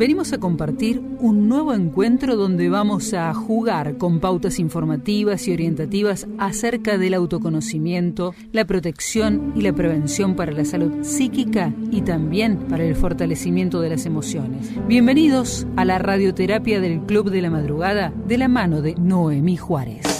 venimos a compartir un nuevo encuentro donde vamos a jugar con pautas informativas y orientativas acerca del autoconocimiento, la protección y la prevención para la salud psíquica y también para el fortalecimiento de las emociones. Bienvenidos a la radioterapia del Club de la Madrugada de la mano de Noemí Juárez.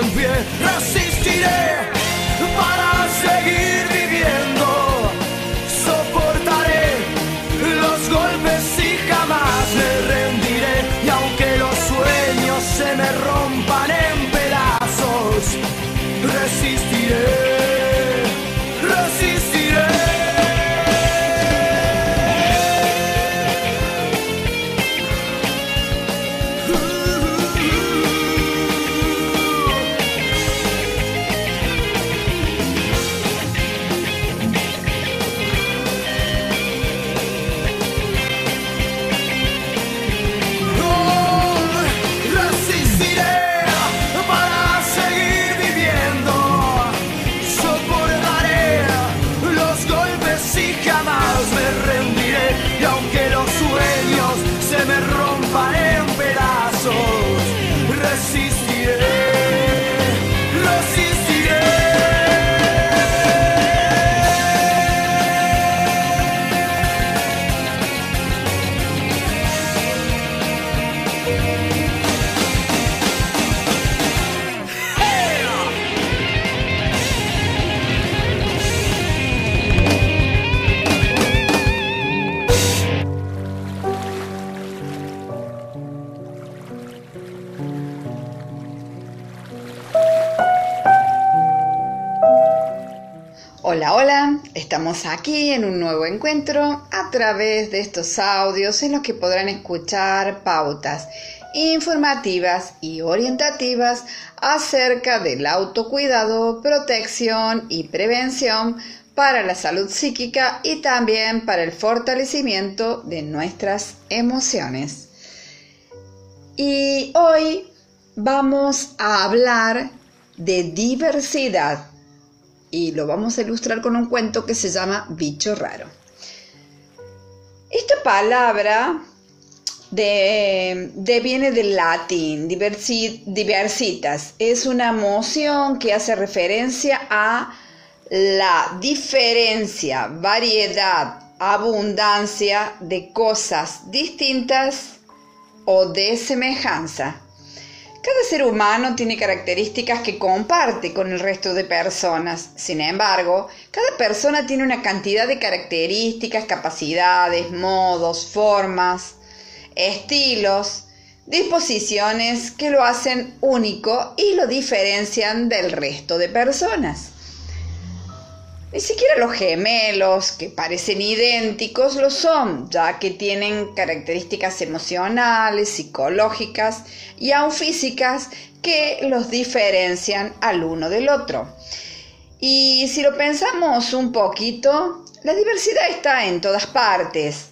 en. Resistiré para seguir Estamos aquí en un nuevo encuentro a través de estos audios en los que podrán escuchar pautas informativas y orientativas acerca del autocuidado, protección y prevención para la salud psíquica y también para el fortalecimiento de nuestras emociones. Y hoy vamos a hablar de diversidad y lo vamos a ilustrar con un cuento que se llama Bicho Raro. Esta palabra de, viene del latín, diversitas. Es una moción que hace referencia a la diferencia, variedad, abundancia de cosas distintas o de semejanza. Cada ser humano tiene características que comparte con el resto de personas. Sin embargo, cada persona tiene una cantidad de características, capacidades, modos, formas, estilos, disposiciones que lo hacen único y lo diferencian del resto de personas. Ni siquiera los gemelos, que parecen idénticos, lo son, ya que tienen características emocionales, psicológicas y aún físicas que los diferencian al uno del otro. Y si lo pensamos un poquito, la diversidad está en todas partes.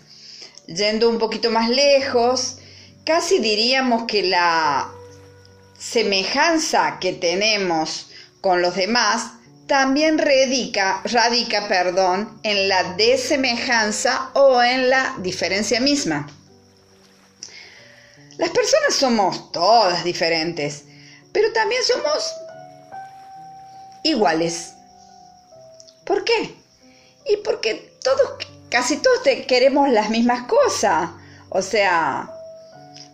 Yendo un poquito más lejos, casi diríamos que la semejanza que tenemos con los demás también radica, radica perdón, en la desemejanza o en la diferencia misma. Las personas somos todas diferentes, pero también somos iguales. ¿Por qué? Y porque todos, casi todos queremos las mismas cosas. O sea,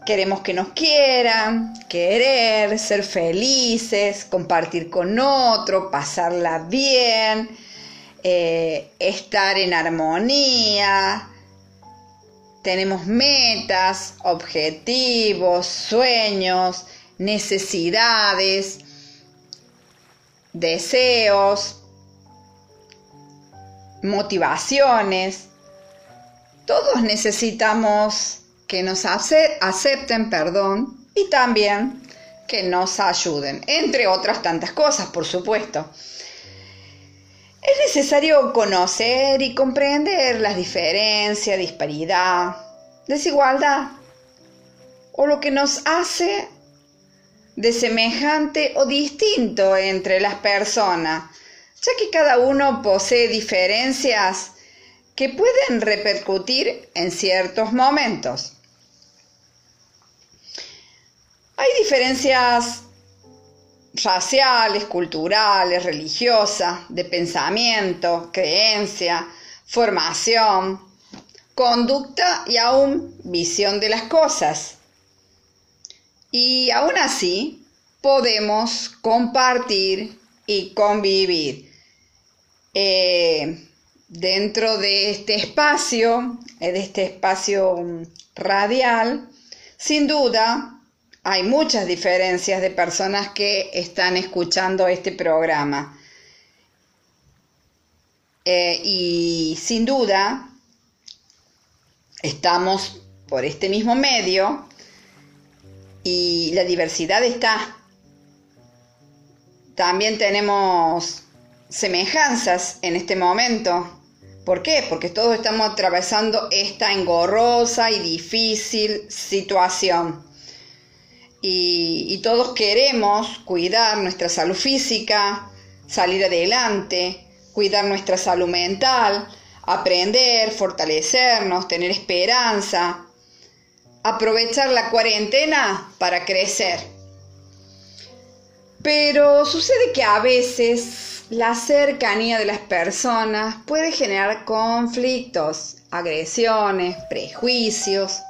queremos que nos quieran, querer, ser felices, compartir con otro, pasarla bien, eh, estar en armonía. Tenemos metas, objetivos, sueños, necesidades, deseos, motivaciones. Todos necesitamos que nos acepten, perdón, y también que nos ayuden, entre otras tantas cosas, por supuesto. Es necesario conocer y comprender las diferencias, disparidad, desigualdad, o lo que nos hace de semejante o distinto entre las personas, ya que cada uno posee diferencias que pueden repercutir en ciertos momentos. Hay diferencias raciales, culturales, religiosas, de pensamiento, creencia, formación, conducta y aún visión de las cosas. Y aún así podemos compartir y convivir. Eh, dentro de este espacio, eh, de este espacio radial, sin duda hay muchas diferencias de personas que están escuchando este programa. Eh, y sin duda estamos por este mismo medio y la diversidad está. También tenemos semejanzas en este momento. ¿Por qué? Porque todos estamos atravesando esta engorrosa y difícil situación. Y, todos queremos cuidar nuestra salud física, salir adelante, cuidar nuestra salud mental, aprender, fortalecernos, tener esperanza, aprovechar la cuarentena para crecer. Pero sucede que a veces la cercanía de las personas puede generar conflictos, agresiones, prejuicios,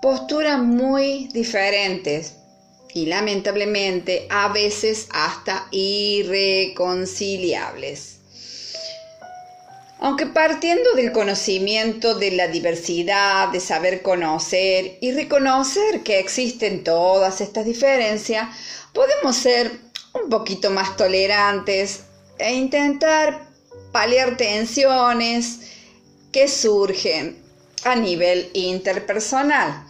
posturas muy diferentes y lamentablemente a veces hasta irreconciliables. Aunque partiendo del conocimiento de la diversidad, de saber conocer y reconocer que existen todas estas diferencias, podemos ser un poquito más tolerantes e intentar paliar tensiones que surgen a nivel interpersonal.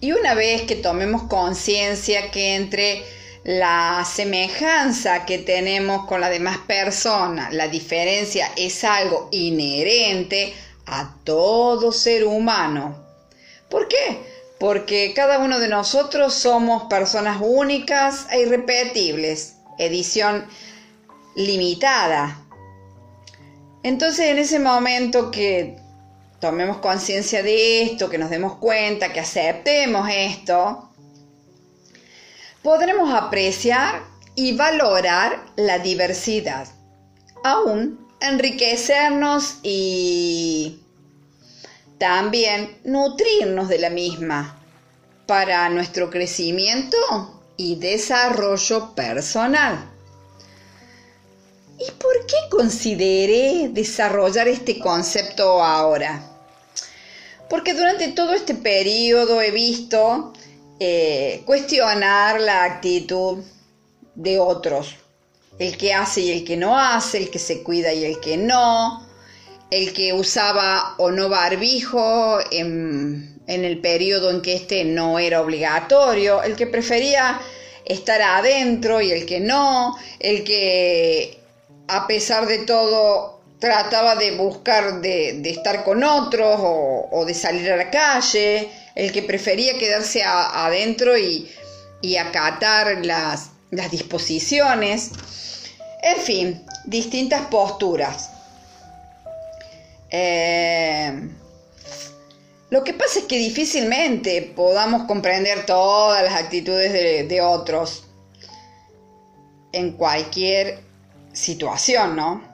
Y una vez que tomemos conciencia que entre la semejanza que tenemos con las demás personas, la diferencia es algo inherente a todo ser humano. ¿Por qué? Porque cada uno de nosotros somos personas únicas e irrepetibles, edición limitada. Entonces en ese momento que tomemos conciencia de esto, que nos demos cuenta, que aceptemos esto, podremos apreciar y valorar la diversidad, aún enriquecernos y también nutrirnos de la misma para nuestro crecimiento y desarrollo personal. ¿Y por qué consideré desarrollar este concepto ahora? Porque durante todo este periodo he visto eh, cuestionar la actitud de otros, el que hace y el que no hace, el que se cuida y el que no, el que usaba o no barbijo en, en el periodo en que este no era obligatorio, el que prefería estar adentro y el que no, el que a pesar de todo trataba de buscar de, estar con otros o, de salir a la calle, el que prefería quedarse adentro y, acatar las, disposiciones, en fin, distintas posturas. Eh, lo que pasa es que difícilmente podamos comprender todas las actitudes de, de otros. en cualquier situación, ¿no?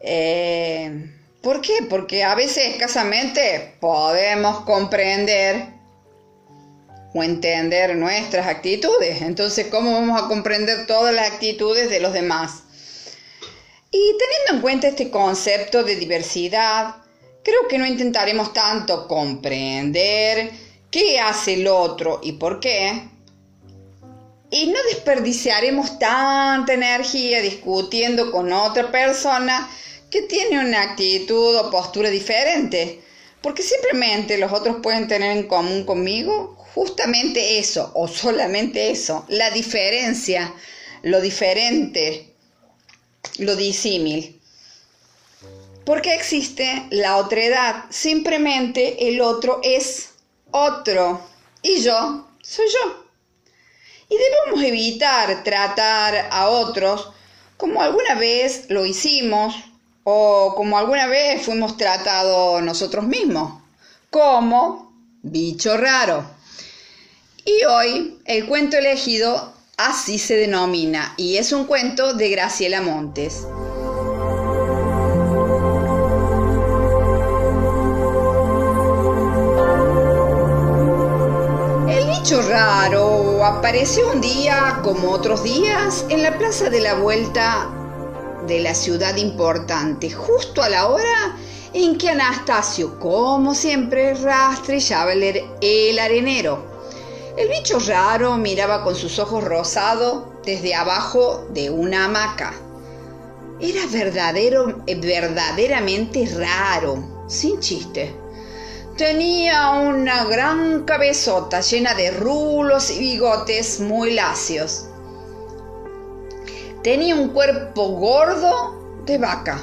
Eh, ¿Por qué? Porque a veces escasamente podemos comprender o entender nuestras actitudes. Entonces, ¿cómo vamos a comprender todas las actitudes de los demás? Y teniendo en cuenta este concepto de diversidad, creo que no intentaremos tanto comprender qué hace el otro y por qué, y no desperdiciaremos tanta energía discutiendo con otra persona que tiene una actitud o postura diferente, porque simplemente los otros pueden tener en común conmigo justamente eso, o solamente eso, la diferencia, lo diferente, lo disímil. Porque existe la otredad, simplemente el otro es otro y yo soy yo. Y debemos evitar tratar a otros como alguna vez lo hicimos o como alguna vez fuimos tratados nosotros mismos, como bicho raro. Y hoy el cuento elegido así se denomina y es un cuento de Graciela Montes. El bicho raro apareció un día como otros días en la plaza de la vuelta de la ciudad importante, justo a la hora en que Anastasio, como siempre, rastrillaba el arenero. El bicho raro miraba con sus ojos rosados desde abajo de una hamaca. Era verdadero, verdaderamente raro, sin chiste. Tenía una gran cabezota llena de rulos y bigotes muy lacios. Tenía un cuerpo gordo de vaca.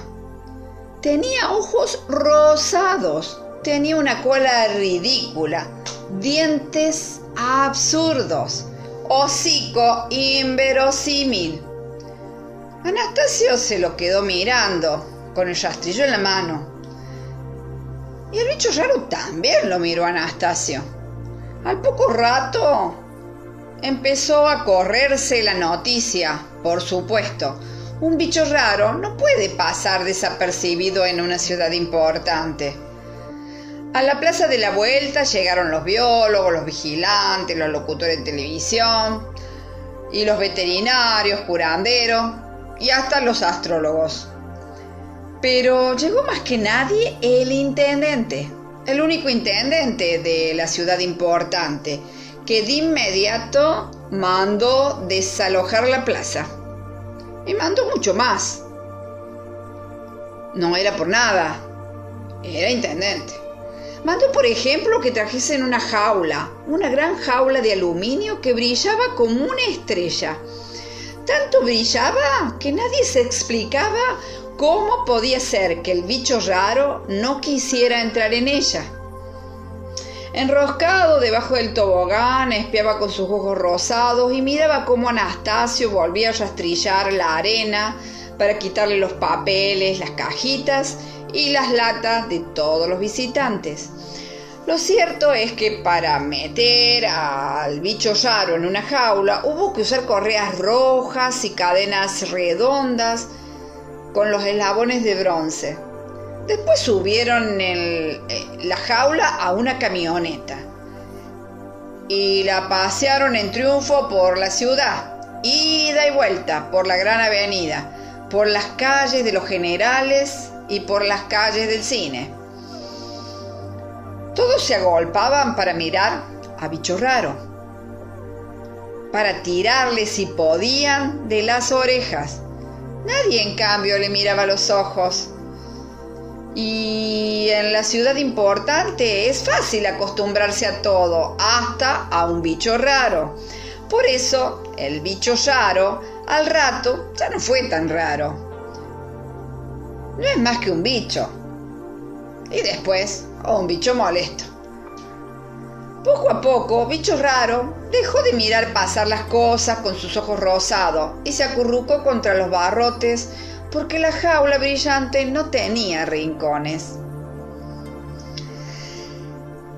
Tenía ojos rosados. Tenía una cola ridícula. Dientes absurdos. Hocico inverosímil. Anastasio se lo quedó mirando con el rastrillo en la mano. Y el bicho raro también lo miró a Anastasio. Al poco rato empezó a correrse la noticia, por supuesto. Un bicho raro no puede pasar desapercibido en una ciudad importante. A la plaza de la vuelta llegaron los biólogos, los vigilantes, los locutores de televisión, y los veterinarios, curanderos, y hasta los astrólogos. Pero llegó más que nadie el intendente, el único intendente de la ciudad importante, que de inmediato mandó desalojar la plaza. Y mandó mucho más. No era por nada, era intendente. Mandó, por ejemplo, que trajesen una jaula, una gran jaula de aluminio que brillaba como una estrella. Tanto brillaba que nadie se explicaba cómo podía ser que el bicho raro no quisiera entrar en ella. Enroscado debajo del tobogán, espiaba con sus ojos rosados y miraba cómo Anastasio volvía a rastrillar la arena para quitarle los papeles, las cajitas y las latas de todos los visitantes. Lo cierto es que para meter al bicho raro en una jaula hubo que usar correas rojas y cadenas redondas con los eslabones de bronce. Después subieron eh, la jaula a una camioneta y la pasearon en triunfo por la ciudad, ida y vuelta por la gran avenida, por las calles de los generales y por las calles del cine. Todos se agolpaban para mirar a bicho raro, para tirarle si podían de las orejas. Nadie en cambio le miraba los ojos. Y en la ciudad importante es fácil acostumbrarse a todo, hasta a un bicho raro. Por eso el bicho raro al rato ya no fue tan raro. No es más que un bicho. Y después, un bicho molesto. Poco a poco, bicho raro dejó de mirar pasar las cosas con sus ojos rosados y se acurrucó contra los barrotes porque la jaula brillante no tenía rincones.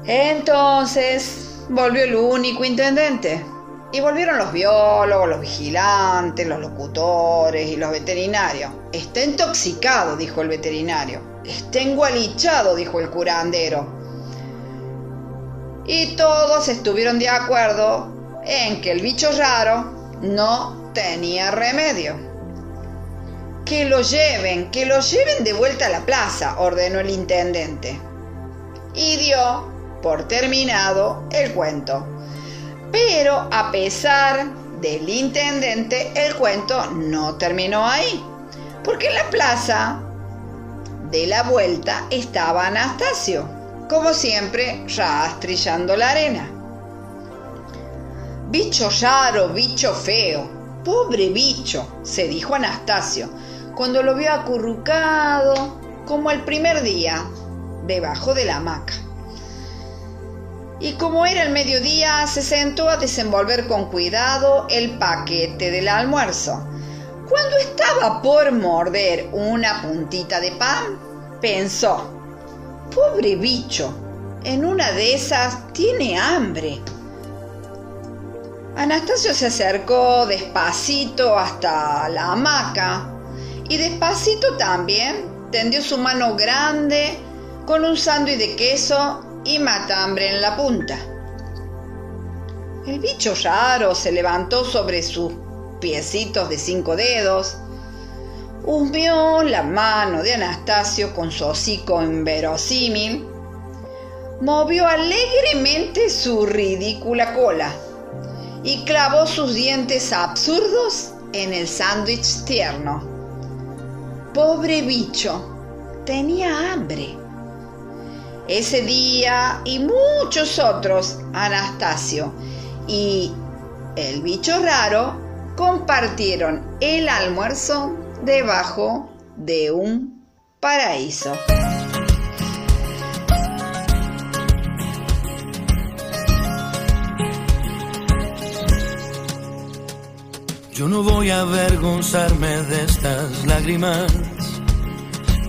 Entonces volvió el único intendente Y volvieron los biólogos, los vigilantes, los locutores y los veterinarios. Está intoxicado, dijo el veterinario. Está engualichado, dijo el curandero. Y todos estuvieron de acuerdo en que el bicho raro no tenía remedio. Que lo lleven, que lo lleven de vuelta a la plaza, ordenó el intendente. Y dio por terminado el cuento. Pero a pesar del intendente, el cuento no terminó ahí, porque en la plaza de la vuelta estaba Anastasio, como siempre, rastrillando la arena. Bicho raro, bicho feo, pobre bicho, se dijo Anastasio, cuando lo vio acurrucado, como el primer día, debajo de la hamaca y como era el mediodía se sentó a desenvolver con cuidado el paquete del almuerzo. Cuando estaba por morder una puntita de pan, pensó, pobre bicho, en una de esas tiene hambre. Anastasio se acercó despacito hasta la hamaca y despacito también tendió su mano grande con un sándwich de queso y matambre en la punta. El bicho raro se levantó sobre sus piecitos de cinco dedos, humeó la mano de Anastasio con su hocico inverosímil, movió alegremente su ridícula cola y clavó sus dientes absurdos en el sándwich tierno. Pobre bicho, tenía hambre. Ese día y muchos otros, Anastasio y el bicho raro compartieron el almuerzo debajo de un paraíso. Yo no voy a avergonzarme de estas lágrimas,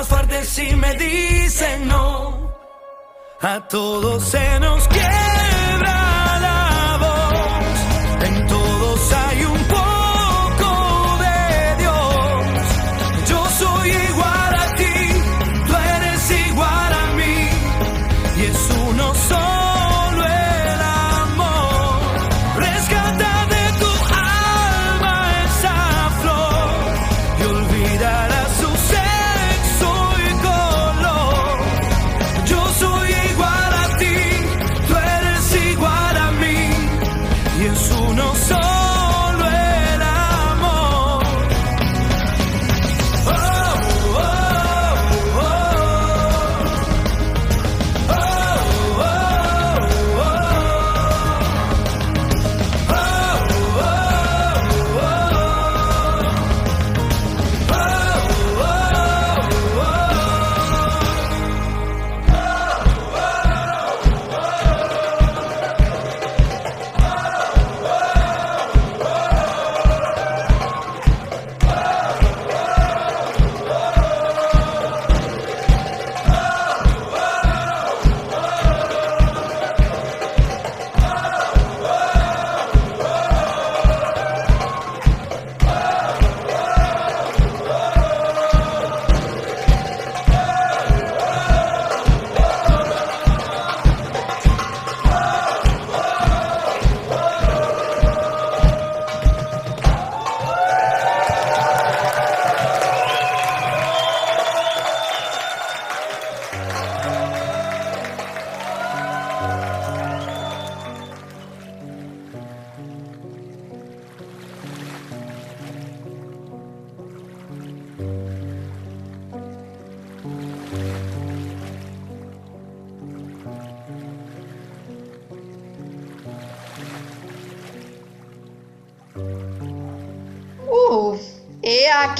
más fuerte si me dicen no. A todos se nos quiebra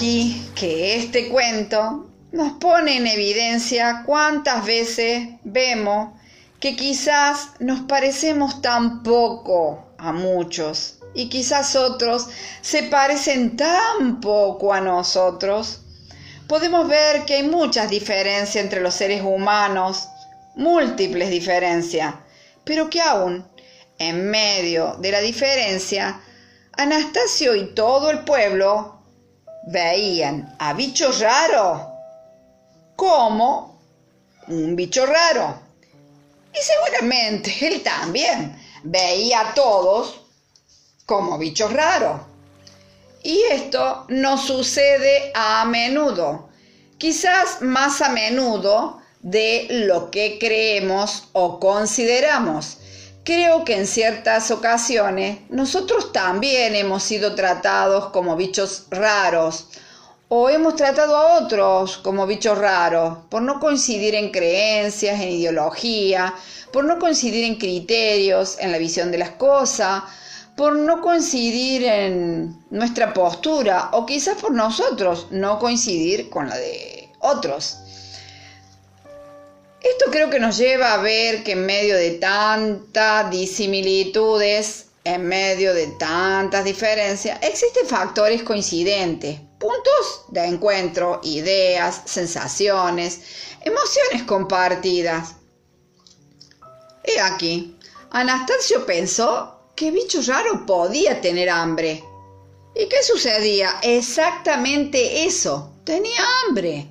que este cuento nos pone en evidencia cuántas veces vemos que quizás nos parecemos tan poco a muchos y quizás otros se parecen tan poco a nosotros. Podemos ver que hay muchas diferencias entre los seres humanos, múltiples diferencias, pero que aún en medio de la diferencia Anastasio y todo el pueblo veían a bicho raro como un bicho raro. Y seguramente él también veía a todos como bichos raros. Y esto no sucede a menudo, quizás más a menudo de lo que creemos o consideramos. Creo que en ciertas ocasiones nosotros también hemos sido tratados como bichos raros o hemos tratado a otros como bichos raros por no coincidir en creencias, en ideología, por no coincidir en criterios, en la visión de las cosas, por no coincidir en nuestra postura o quizás por nosotros no coincidir con la de otros. Esto creo que nos lleva a ver que en medio de tantas disimilitudes, en medio de tantas diferencias, existen factores coincidentes, puntos de encuentro, ideas, sensaciones, emociones compartidas. Y aquí, Anastasio pensó que bicho raro podía tener hambre. ¿Y qué sucedía? Exactamente eso, tenía hambre.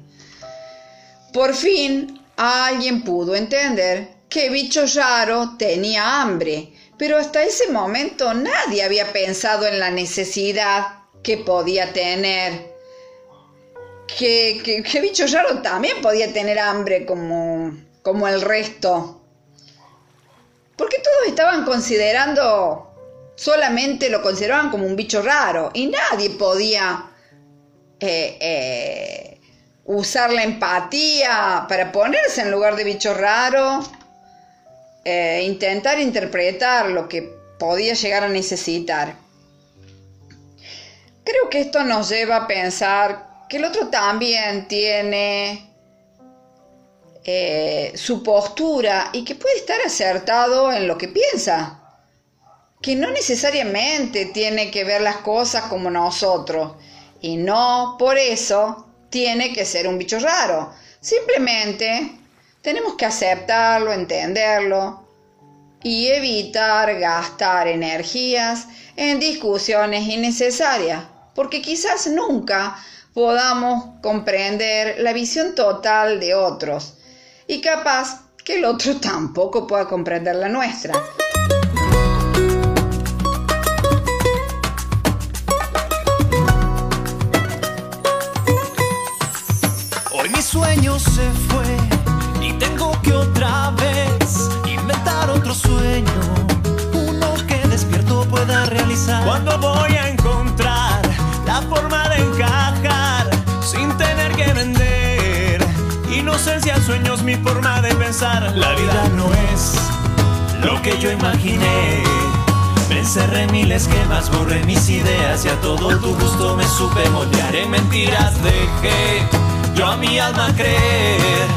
Por fin alguien pudo entender que Bicho Raro tenía hambre, pero hasta ese momento nadie había pensado en la necesidad que podía tener. Que, que, Bicho Raro también podía tener hambre como, como el resto. Porque todos estaban considerando, solamente lo consideraban como un bicho raro y nadie podía eh, eh, usar la empatía para ponerse en lugar de bicho raro, eh, intentar interpretar lo que podía llegar a necesitar. Creo que esto nos lleva a pensar que el otro también tiene eh, su postura y que puede estar acertado en lo que piensa, que no necesariamente tiene que ver las cosas como nosotros y no por eso tiene que ser un bicho raro. Simplemente tenemos que aceptarlo, entenderlo y evitar gastar energías en discusiones innecesarias, porque quizás nunca podamos comprender la visión total de otros y capaz que el otro tampoco pueda comprender la nuestra. Sueño se fue y tengo que otra vez inventar otro sueño, uno que despierto pueda realizar. Cuando voy a encontrar la forma de encajar sin tener que vender? Inocencia, sueños, mi forma de pensar. La vida no es lo que yo imaginé. Me encerré mil esquemas, borré mis ideas y a todo tu gusto me supe moldear. En mentiras dejé yo a mi alma creer.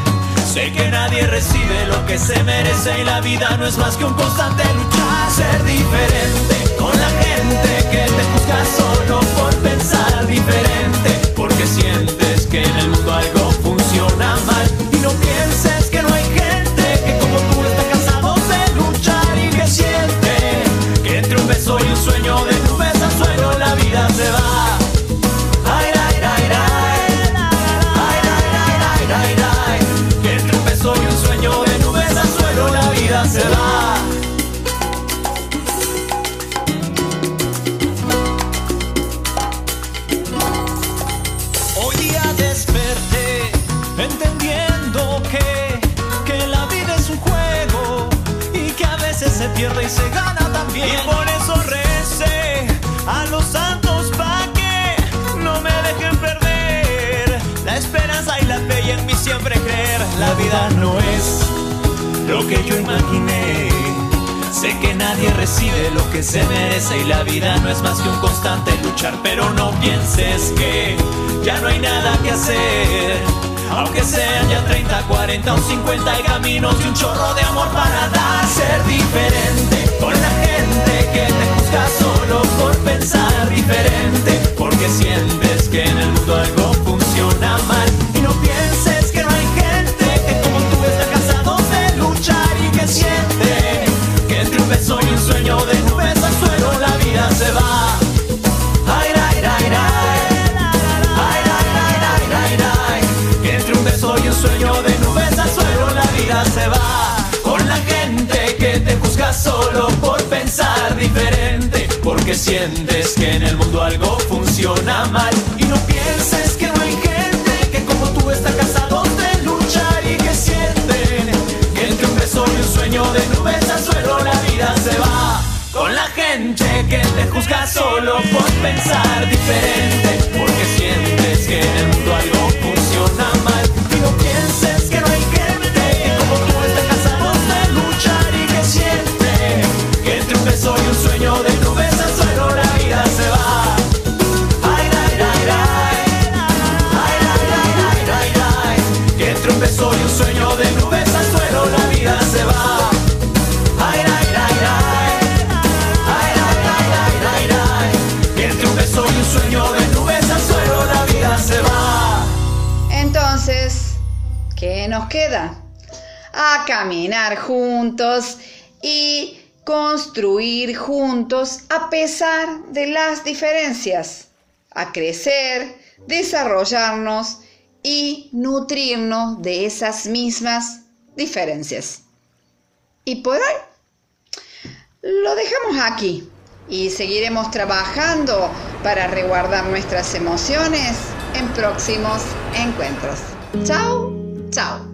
Sé que nadie recibe lo que se merece y la vida no es más que un constante luchar. Ser diferente con la gente que te juzga solo por pensar diferente. Que yo imaginé. Sé que nadie recibe lo que se merece y la vida no es más que un constante luchar, pero no pienses que ya no hay nada que hacer. Aunque sean ya 30, 40 o 50 hay caminos y un chorro de amor para dar. Ser diferente con la gente que te juzga solo por pensar diferente. Porque sientes que en el mundo algo funciona diferente. Porque sientes que en el mundo algo funciona mal. Y no pienses que no hay gente que como tú está cansado de luchar y que sienten que entre un beso y un sueño de nubes al suelo la vida se va. Con la gente que te juzga solo por pensar diferente. Caminar juntos y construir juntos a pesar de las diferencias, a crecer, desarrollarnos y nutrirnos de esas mismas diferencias. Y por hoy lo dejamos aquí y seguiremos trabajando para resguardar nuestras emociones en próximos encuentros. Chao, chao.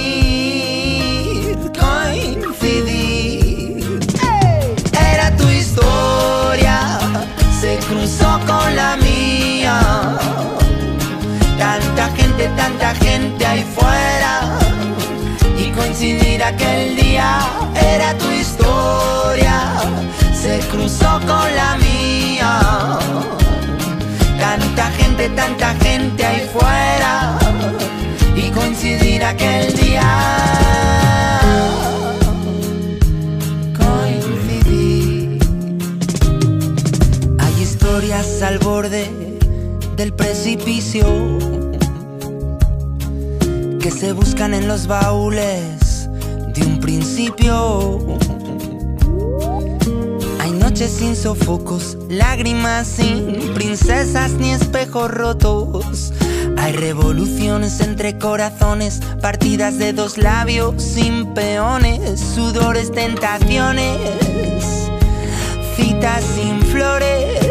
cruzó con la mía. Tanta gente, tanta gente ahí fuera. Y coincidir aquel día era tu historia, se cruzó con la mía. Tanta gente, tanta gente ahí fuera y coincidir aquel día. Que se buscan en los baúles de un principio. Hay noches sin sofocos, lágrimas sin princesas ni espejos rotos. Hay revoluciones entre corazones, partidas de dos labios sin peones, sudores, tentaciones, citas sin flores,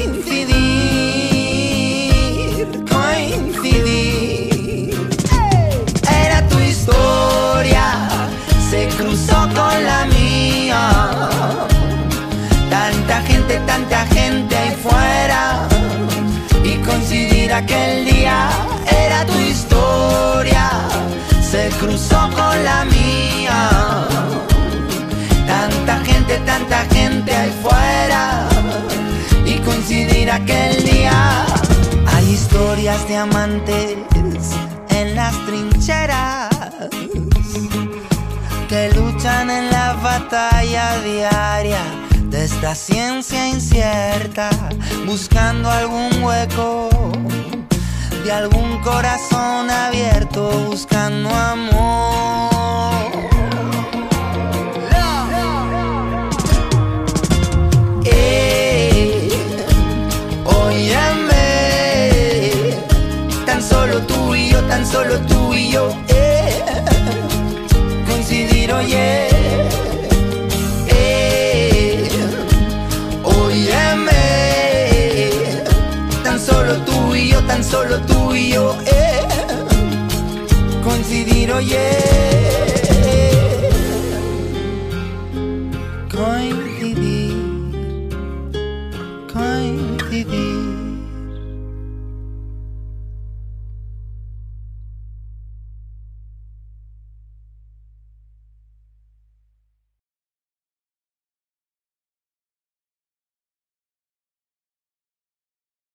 tanta gente ahí fuera y coincidir aquel día era tu historia, se cruzó con la mía. Tanta gente, tanta gente ahí fuera y coincidir aquel día. Hay historias de amantes en las trincheras que luchan en la batalla diaria esta ciencia incierta, buscando algún hueco de algún corazón abierto, buscando amor. Eh, óyeme, tan solo tú y yo, tan solo tú y yo, eh, coincidir, oye. Coincidir,